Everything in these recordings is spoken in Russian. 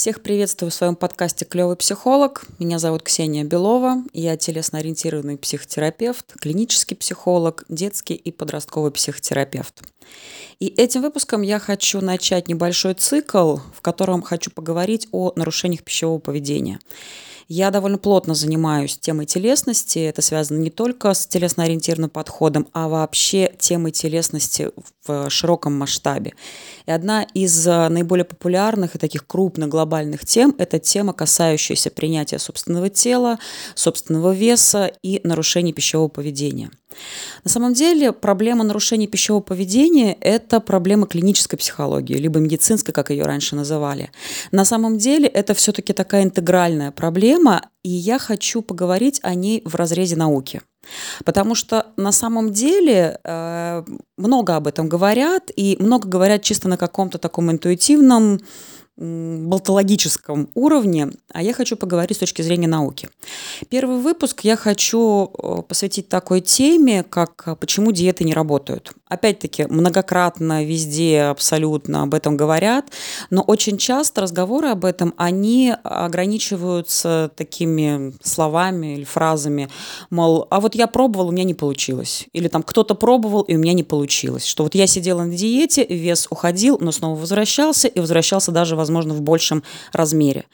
Всех приветствую в своем подкасте «Клевый психолог». Меня зовут Ксения Белова. Я телесно-ориентированный психотерапевт, клинический психолог, детский и подростковый психотерапевт. И этим выпуском я хочу начать небольшой цикл, в котором хочу поговорить о нарушениях пищевого поведения. Я довольно плотно занимаюсь темой телесности. Это связано не только с телесно-ориентированным подходом, а вообще темой телесности в широком масштабе. И одна из э, наиболее популярных и таких крупных глобальных тем – это тема, касающаяся принятия собственного тела, собственного веса и нарушений пищевого поведения. На самом деле проблема нарушения пищевого поведения – это проблема клинической психологии, либо медицинской, как ее раньше называли. На самом деле это все-таки такая интегральная проблема, и я хочу поговорить о ней в разрезе науки. Потому что на самом деле э, много об этом говорят, и много говорят чисто на каком-то таком интуитивном болтологическом уровне, а я хочу поговорить с точки зрения науки. Первый выпуск я хочу э, посвятить такой теме, как э, почему диеты не работают. Опять-таки, многократно везде абсолютно об этом говорят, но очень часто разговоры об этом, они ограничиваются такими словами или фразами, мол, а вот я пробовал, у меня не получилось. Или там кто-то пробовал, и у меня не получилось. Что вот я сидела на диете, вес уходил, но снова возвращался, и возвращался даже, возможно, возможно, в большем размере.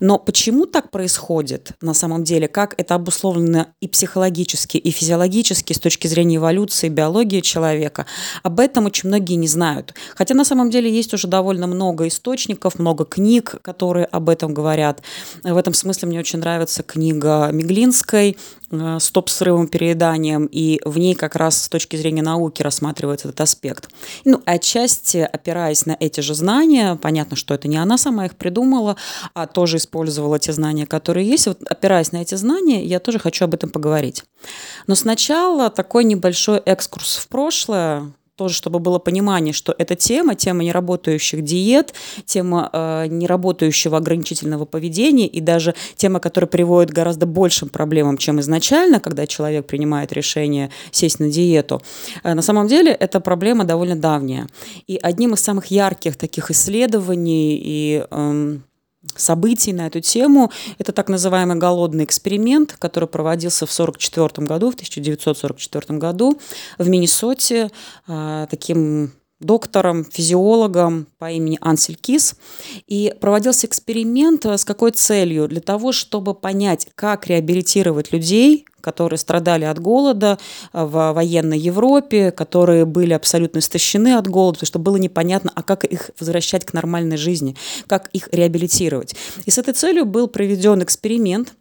Но почему так происходит на самом деле, как это обусловлено и психологически, и физиологически с точки зрения эволюции, биологии человека, об этом очень многие не знают. Хотя на самом деле есть уже довольно много источников, много книг, которые об этом говорят. В этом смысле мне очень нравится книга Миглинской Э, стоп-срывом перееданием, и в ней как раз с точки зрения науки рассматривается этот аспект. Ну, отчасти опираясь на эти же знания, понятно, что это не она сама их придумала, а тоже использовала те знания, которые есть. Вот опираясь на эти знания, я тоже хочу об этом поговорить. Но сначала такой небольшой экскурс в прошлое, тоже, чтобы было понимание, что эта тема, тема неработающих диет, тема э, неработающего ограничительного поведения и даже тема, которая приводит к гораздо большим проблемам, чем изначально, когда человек принимает решение сесть на диету. Э, на самом деле эта проблема довольно давняя. И одним из самых ярких таких исследований и э, событий на эту тему. Это так называемый голодный эксперимент, который проводился в 1944 году, в 1944 году в Миннесоте а, таким доктором, физиологом по имени Ансель Кис. И проводился эксперимент с какой целью? Для того, чтобы понять, как реабилитировать людей, которые страдали от голода э, в военной Европе, которые были абсолютно истощены от голода, потому что было непонятно, а как их возвращать к нормальной жизни, как их реабилитировать. И с этой целью был проведен эксперимент,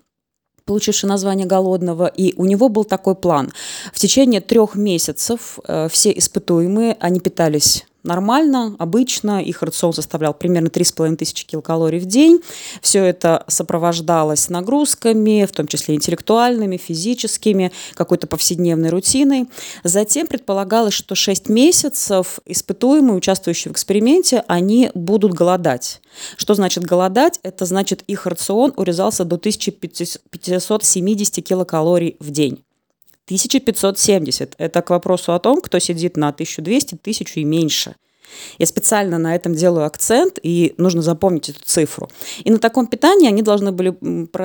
получивший название «Голодного», и у него был такой план. В течение трех месяцев э, все испытуемые, они питались нормально, обычно. Их рацион составлял примерно 3,5 тысячи килокалорий в день. Все это сопровождалось нагрузками, в том числе интеллектуальными, физическими, какой-то повседневной рутиной. Затем предполагалось, что 6 месяцев испытуемые, участвующие в эксперименте, они будут голодать. Что значит голодать? Это значит их рацион урезался до 1570 килокалорий в день. 1570. Это к вопросу о том, кто сидит на 1200, 1000 и меньше – я специально на этом делаю акцент, и нужно запомнить эту цифру. И на таком питании они должны были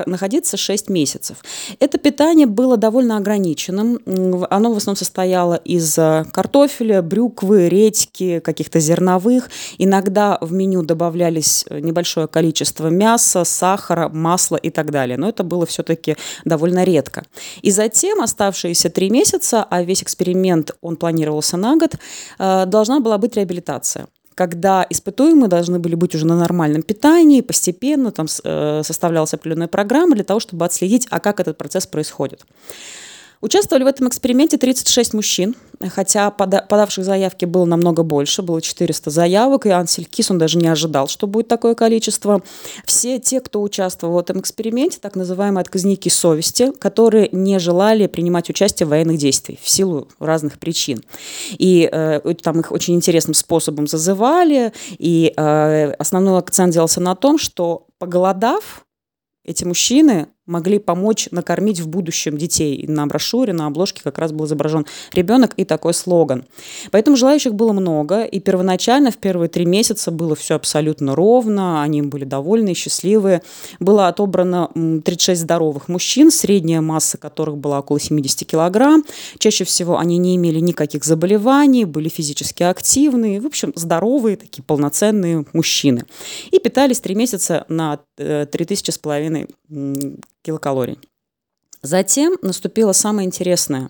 находиться 6 месяцев. Это питание было довольно ограниченным. Оно в основном состояло из э, картофеля, брюквы, редьки, каких-то зерновых. Иногда в меню добавлялись э, небольшое количество мяса, сахара, масла и так далее. Но это было все-таки довольно редко. И затем оставшиеся три месяца, а весь эксперимент, он планировался на год, э, должна была быть реабилитация адаптация когда испытуемые должны были быть уже на нормальном питании, постепенно там э, составлялась определенная программа для того, чтобы отследить, а как этот процесс происходит. Участвовали в этом эксперименте 36 мужчин, хотя подавших заявки было намного больше, было 400 заявок, и Ансель Кис, он даже не ожидал, что будет такое количество. Все те, кто участвовал в этом эксперименте, так называемые отказники совести, которые не желали принимать участие в военных действиях в силу разных причин. И э, там их очень интересным способом зазывали, и э, основной акцент делался на том, что поголодав, эти мужчины могли помочь накормить в будущем детей. На брошюре, на обложке как раз был изображен ребенок и такой слоган. Поэтому желающих было много, и первоначально в первые три месяца было все абсолютно ровно, они были довольны, счастливые. Было отобрано 36 здоровых мужчин, средняя масса которых была около 70 килограмм. Чаще всего они не имели никаких заболеваний, были физически активные, в общем, здоровые, такие полноценные мужчины. И питались три месяца на 3000 э, с половиной килокалорий. Затем наступило самое интересное.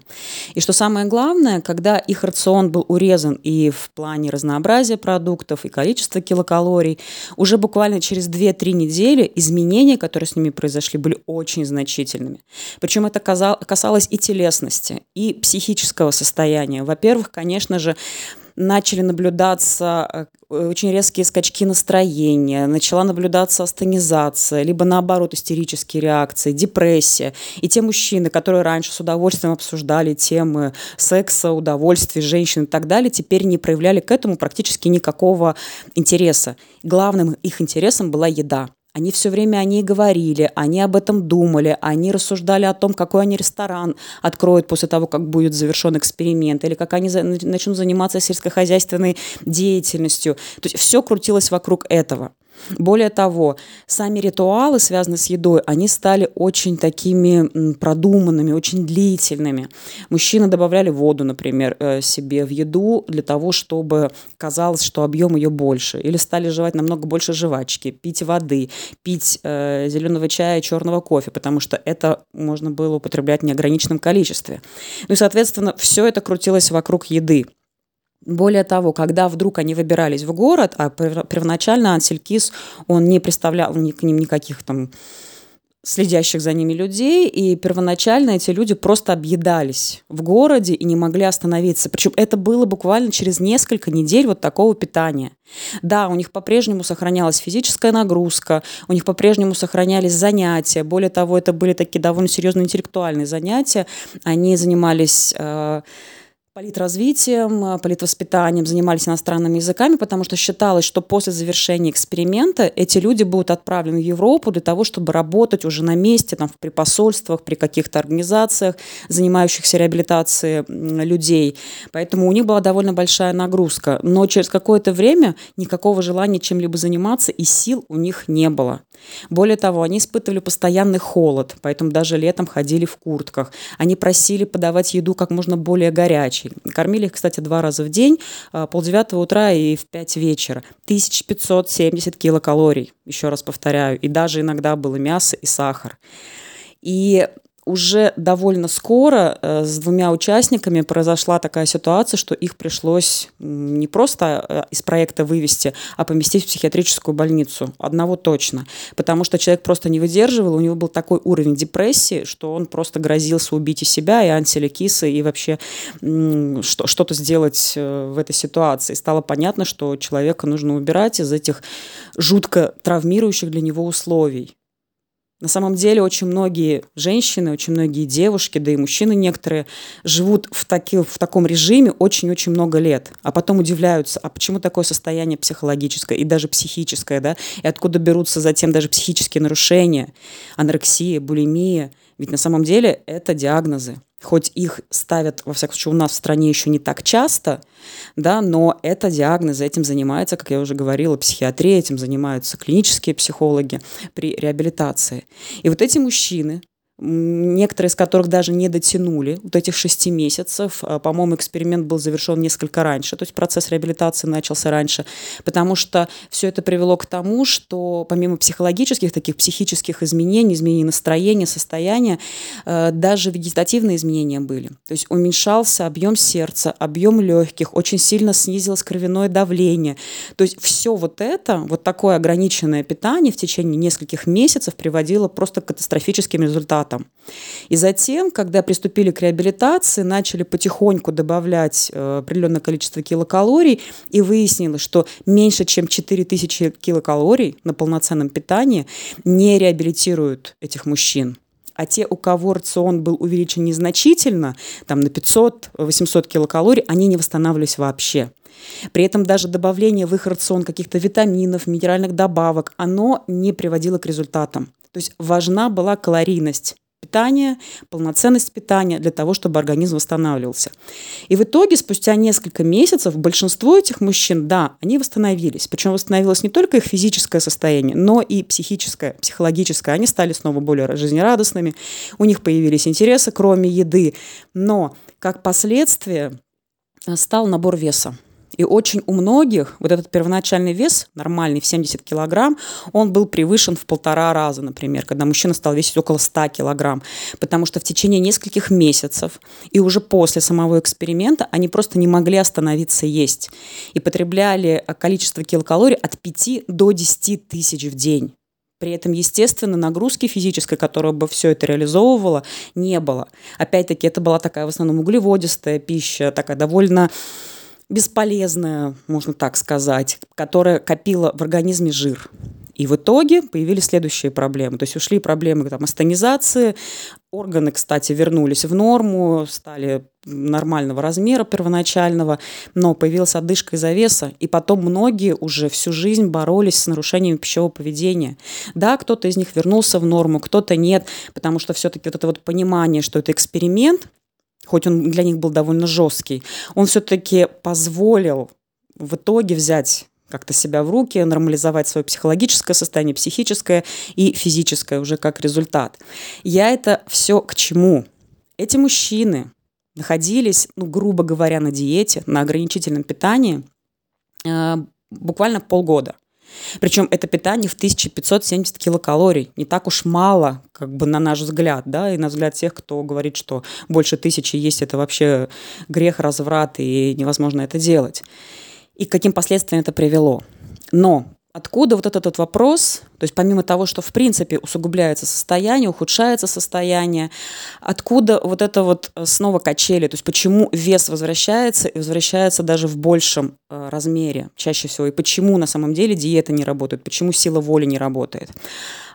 И что самое главное, когда их рацион был урезан и в плане разнообразия продуктов, и количества килокалорий, уже буквально через 2-3 недели изменения, которые с ними произошли, были очень значительными. Причем это касалось и телесности, и психического состояния. Во-первых, конечно же, начали наблюдаться э, очень резкие скачки настроения, начала наблюдаться астенизация, либо наоборот истерические реакции, депрессия. И те мужчины, которые раньше с удовольствием обсуждали темы секса, удовольствия, женщин и так далее, теперь не проявляли к этому практически никакого интереса. Главным их интересом была еда. Они все время о ней говорили, они об этом думали, они рассуждали о том, какой они ресторан откроют после того, как будет завершен эксперимент, или как они начнут заниматься сельскохозяйственной деятельностью. То есть все крутилось вокруг этого. Более того, сами ритуалы, связанные с едой, они стали очень такими продуманными, очень длительными. Мужчины добавляли воду, например, э, себе в еду для того, чтобы казалось, что объем ее больше. Или стали жевать намного больше жвачки, пить воды, пить э, зеленого чая, черного кофе, потому что это можно было употреблять в неограниченном количестве. Ну и, соответственно, все это крутилось вокруг еды. Более того, когда вдруг они выбирались в город, а первоначально Анселькис, он не представлял ни к ним никаких там следящих за ними людей, и первоначально эти люди просто объедались в городе и не могли остановиться. Причем это было буквально через несколько недель вот такого питания. Да, у них по-прежнему сохранялась физическая нагрузка, у них по-прежнему сохранялись занятия. Более того, это были такие довольно серьезные интеллектуальные занятия. Они занимались... Э, политразвитием, э, политвоспитанием, занимались иностранными языками, потому что считалось, что после завершения эксперимента эти люди будут отправлены в Европу для того, чтобы работать уже на месте, там, при посольствах, при каких-то организациях, занимающихся реабилитацией людей. Поэтому у них была довольно большая нагрузка. Но через какое-то время никакого желания чем-либо заниматься и сил у них не было. Более того, они испытывали постоянный холод, поэтому даже летом ходили в куртках. Они просили подавать еду как можно более горячей. Кормили их, кстати, два раза в день, а, полдевятого утра и в пять вечера. 1570 килокалорий, еще раз повторяю, и даже иногда было мясо и сахар. И уже довольно скоро э, с двумя участниками произошла такая ситуация, что их пришлось не просто э, из проекта вывести, а поместить в психиатрическую больницу. Одного точно. Потому что человек просто не выдерживал, у него был такой уровень депрессии, что он просто грозился убить и себя, и антилекисы, и вообще что-то сделать э, в этой ситуации. Стало понятно, что человека нужно убирать из этих жутко травмирующих для него условий. На самом деле очень многие женщины, очень многие девушки, да и мужчины некоторые живут в, таки, в таком режиме очень-очень много лет, а потом удивляются, а почему такое состояние психологическое и даже психическое, да, и откуда берутся затем даже психические нарушения, анорексия, булимия. Ведь на самом деле это диагнозы хоть их ставят, во всяком случае, у нас в стране еще не так часто, да, но это диагнозы, этим занимается, как я уже говорила, психиатрия, этим занимаются клинические психологи при реабилитации. И вот эти мужчины, некоторые из которых даже не дотянули вот этих шести месяцев. А, по-моему, эксперимент был завершен несколько раньше, то есть процесс реабилитации начался раньше, потому что все это привело к тому, что помимо психологических, таких психических изменений, изменений настроения, состояния, э, даже вегетативные изменения были. То есть уменьшался объем сердца, объем легких, очень сильно снизилось кровяное давление. То есть все вот это, вот такое ограниченное питание в течение нескольких месяцев приводило просто к катастрофическим результатам аппаратом. И затем, когда приступили к реабилитации, начали потихоньку добавлять э, определенное количество килокалорий, и выяснилось, что меньше чем 4000 килокалорий на полноценном питании не реабилитируют этих мужчин а те, у кого рацион был увеличен незначительно, там на 500-800 килокалорий, они не восстанавливались вообще. При этом даже добавление в их рацион каких-то витаминов, минеральных добавок, оно не приводило к результатам. То есть важна была калорийность питания, полноценность питания для того, чтобы организм восстанавливался. И в итоге, спустя несколько месяцев, большинство этих мужчин, да, они восстановились. Причем восстановилось не только их физическое состояние, но и психическое, психологическое. Они стали снова более жизнерадостными, у них появились интересы, кроме еды. Но как последствие э, стал набор веса. И очень у многих вот этот первоначальный вес, нормальный, в 70 килограмм, он был превышен в полтора раза, например, когда мужчина стал весить около 100 килограмм. Потому что в течение нескольких месяцев и уже после самого эксперимента они просто не могли остановиться есть. И потребляли количество килокалорий от 5 до 10 тысяч в день. При этом, естественно, нагрузки физической, которая бы все это реализовывала, не было. Опять-таки, это была такая в основном углеводистая пища, такая довольно бесполезная, можно так сказать, которая копила в организме жир. И в итоге появились следующие проблемы. То есть ушли проблемы там, астонизации, органы, кстати, вернулись в норму, стали нормального размера первоначального, но появилась одышка из-за веса, и потом многие уже всю жизнь боролись с нарушениями пищевого поведения. Да, кто-то из них вернулся в норму, кто-то нет, потому что все-таки вот это вот понимание, что это эксперимент, хоть он для них был довольно жесткий, он все-таки позволил в итоге взять как-то себя в руки, нормализовать свое психологическое состояние, психическое и физическое уже как результат. Я это все к чему? Эти мужчины находились, ну, грубо говоря, на диете, на ограничительном питании э, буквально полгода – причем это питание в 1570 килокалорий. Не так уж мало, как бы на наш взгляд, да, и на взгляд тех, кто говорит, что больше тысячи есть, это вообще грех, разврат, и невозможно это делать. И к каким последствиям это привело. Но Откуда вот этот вот вопрос, то есть помимо того, что в принципе усугубляется состояние, ухудшается состояние, откуда вот это вот э, снова качели, то есть почему вес возвращается и возвращается даже в большем э, размере чаще всего, и почему на самом деле диета не работает, почему сила воли не работает.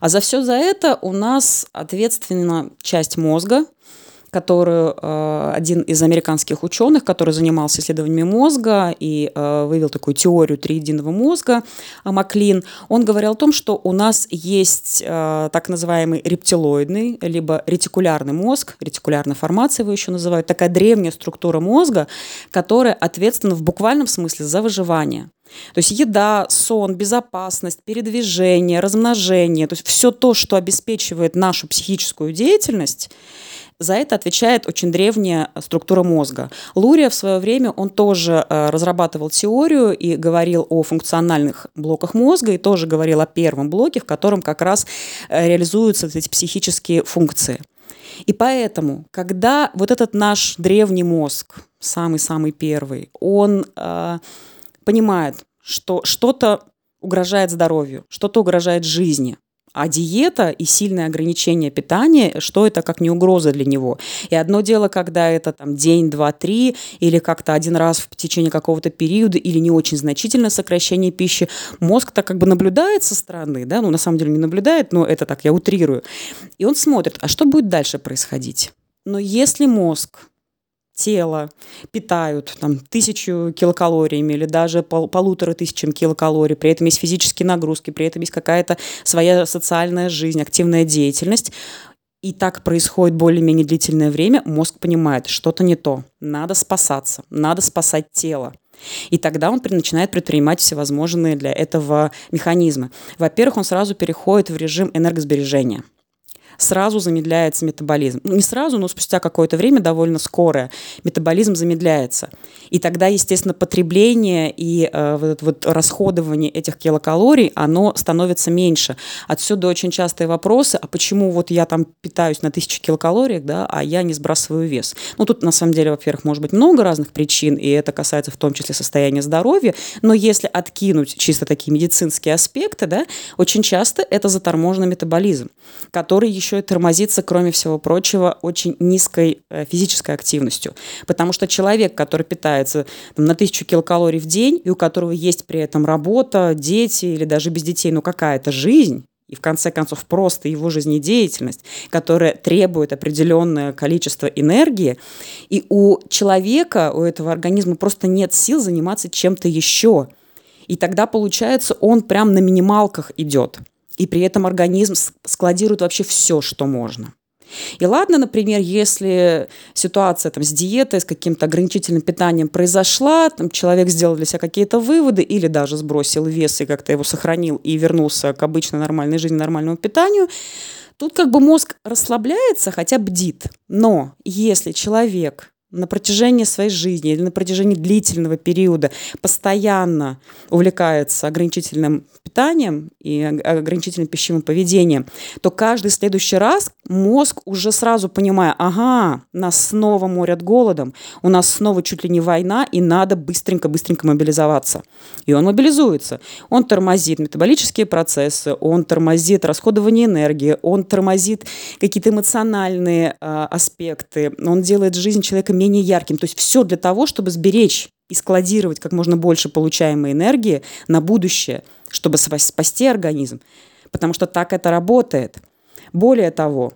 А за все за это у нас ответственна часть мозга, которую э, один из американских ученых, который занимался исследованиями мозга и э, вывел такую теорию триединого мозга, Маклин, он говорил о том, что у нас есть э, так называемый рептилоидный, либо ретикулярный мозг, ретикулярная формация его еще называют, такая древняя структура мозга, которая ответственна в буквальном смысле за выживание. То есть еда, сон, безопасность, передвижение, размножение, то есть все то, что обеспечивает нашу психическую деятельность, за это отвечает очень древняя структура мозга. Лурия в свое время, он тоже э, разрабатывал теорию и говорил о функциональных блоках мозга, и тоже говорил о первом блоке, в котором как раз э, реализуются эти психические функции. И поэтому, когда вот этот наш древний мозг, самый-самый первый, он э, понимает, что что-то угрожает здоровью, что-то угрожает жизни, а диета и сильное ограничение питания, что это как не угроза для него. И одно дело, когда это там день, два, три, или как-то один раз в течение какого-то периода, или не очень значительное сокращение пищи, мозг-то как бы наблюдает со стороны, да, ну на самом деле не наблюдает, но это так, я утрирую. И он смотрит, а что будет дальше происходить? Но если мозг тело питают там, тысячу килокалориями или даже пол, полутора тысячам килокалорий, при этом есть физические нагрузки, при этом есть какая-то своя социальная жизнь, активная деятельность, и так происходит более-менее длительное время, мозг понимает, что-то не то, надо спасаться, надо спасать тело. И тогда он начинает предпринимать всевозможные для этого механизмы. Во-первых, он сразу переходит в режим энергосбережения – сразу замедляется метаболизм. Ну, не сразу, но спустя какое-то время, довольно скорое, метаболизм замедляется. И тогда, естественно, потребление и э, вот, вот расходование этих килокалорий, оно становится меньше. Отсюда очень частые вопросы, а почему вот я там питаюсь на тысячу килокалорий, да, а я не сбрасываю вес? Ну, тут на самом деле, во-первых, может быть много разных причин, и это касается в том числе состояния здоровья, но если откинуть чисто такие медицинские аспекты, да, очень часто это заторможенный метаболизм, который еще и тормозится, кроме всего прочего, очень низкой э, физической активностью. Потому что человек, который питается там, на тысячу килокалорий в день, и у которого есть при этом работа, дети или даже без детей, но какая-то жизнь, и в конце концов просто его жизнедеятельность, которая требует определенное количество энергии, и у человека, у этого организма просто нет сил заниматься чем-то еще. И тогда, получается, он прям на минималках идет. И при этом организм складирует вообще все, что можно. И ладно, например, если ситуация там, с диетой, с каким-то ограничительным питанием произошла, там, человек сделал для себя какие-то выводы или даже сбросил вес и как-то его сохранил и вернулся к обычной нормальной жизни, нормальному питанию, тут как бы мозг расслабляется, хотя бдит. Но если человек на протяжении своей жизни или на протяжении длительного периода постоянно увлекается ограничительным питанием и ограничительным пищевым поведением, то каждый следующий раз мозг уже сразу понимая, ага, нас снова морят голодом, у нас снова чуть ли не война, и надо быстренько-быстренько мобилизоваться. И он мобилизуется. Он тормозит метаболические процессы, он тормозит расходование энергии, он тормозит какие-то эмоциональные э, аспекты, он делает жизнь человека менее ярким. То есть все для того, чтобы сберечь и складировать как можно больше получаемой энергии на будущее, чтобы спасти организм. Потому что так это работает. Более того,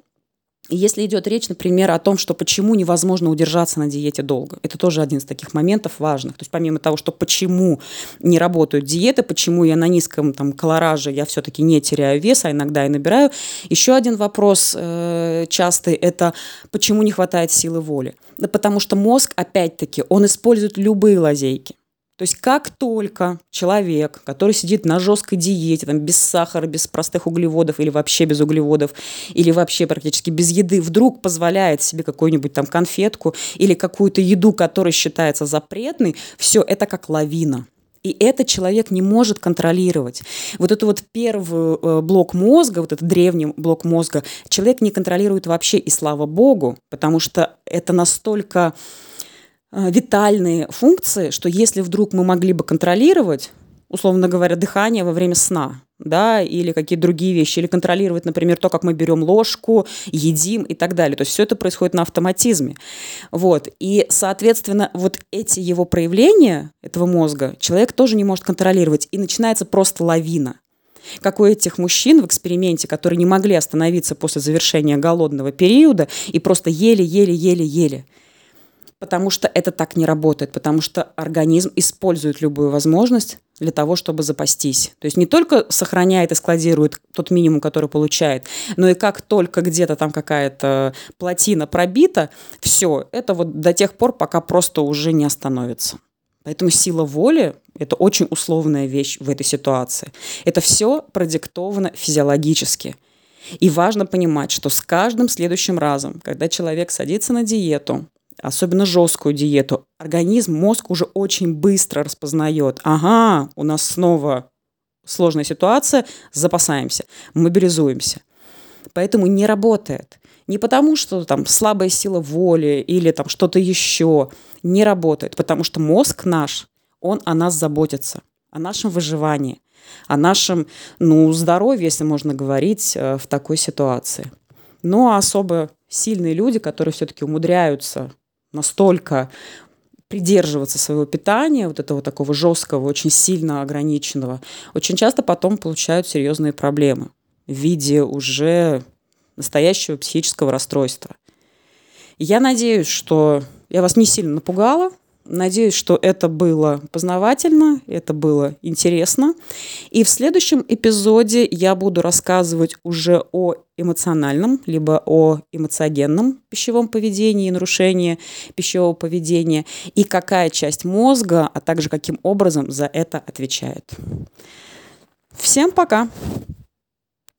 если идет речь, например, о том, что почему невозможно удержаться на диете долго, это тоже один из таких моментов важных. То есть помимо того, что почему не работают диеты, почему я на низком там, колораже я все-таки не теряю вес, а иногда и набираю, еще один вопрос э, частый – это почему не хватает силы воли. Да потому что мозг, опять-таки, он использует любые лазейки. То есть как только человек, который сидит на жесткой диете, там, без сахара, без простых углеводов или вообще без углеводов, или вообще практически без еды, вдруг позволяет себе какую-нибудь там конфетку или какую-то еду, которая считается запретной, все это как лавина. И это человек не может контролировать. Вот это вот первый э, блок мозга, вот этот древний блок мозга, человек не контролирует вообще, и слава богу, потому что это настолько витальные функции, что если вдруг мы могли бы контролировать, условно говоря, дыхание во время сна, да, или какие-то другие вещи, или контролировать, например, то, как мы берем ложку, едим и так далее. То есть все это происходит на автоматизме. Вот. И, соответственно, вот эти его проявления этого мозга человек тоже не может контролировать. И начинается просто лавина. Как у этих мужчин в эксперименте, которые не могли остановиться после завершения голодного периода и просто ели-ели-ели-ели потому что это так не работает, потому что организм использует любую возможность для того, чтобы запастись. То есть не только сохраняет и складирует тот минимум, который получает, но и как только где-то там какая-то плотина пробита, все, это вот до тех пор, пока просто уже не остановится. Поэтому сила воли – это очень условная вещь в этой ситуации. Это все продиктовано физиологически. И важно понимать, что с каждым следующим разом, когда человек садится на диету, особенно жесткую диету, организм, мозг уже очень быстро распознает, ага, у нас снова сложная ситуация, запасаемся, мобилизуемся. Поэтому не работает. Не потому, что там слабая сила воли или там что-то еще не работает, потому что мозг наш, он о нас заботится, о нашем выживании, о нашем ну, здоровье, если можно говорить, э, в такой ситуации. Но особо сильные люди, которые все-таки умудряются настолько придерживаться своего питания, вот этого такого жесткого, очень сильно ограниченного, очень часто потом получают серьезные проблемы в виде уже настоящего психического расстройства. Я надеюсь, что я вас не сильно напугала, Надеюсь, что это было познавательно, это было интересно. И в следующем эпизоде я буду рассказывать уже о эмоциональном, либо о эмоциогенном пищевом поведении, нарушении пищевого поведения, и какая часть мозга, а также каким образом за это отвечает. Всем пока!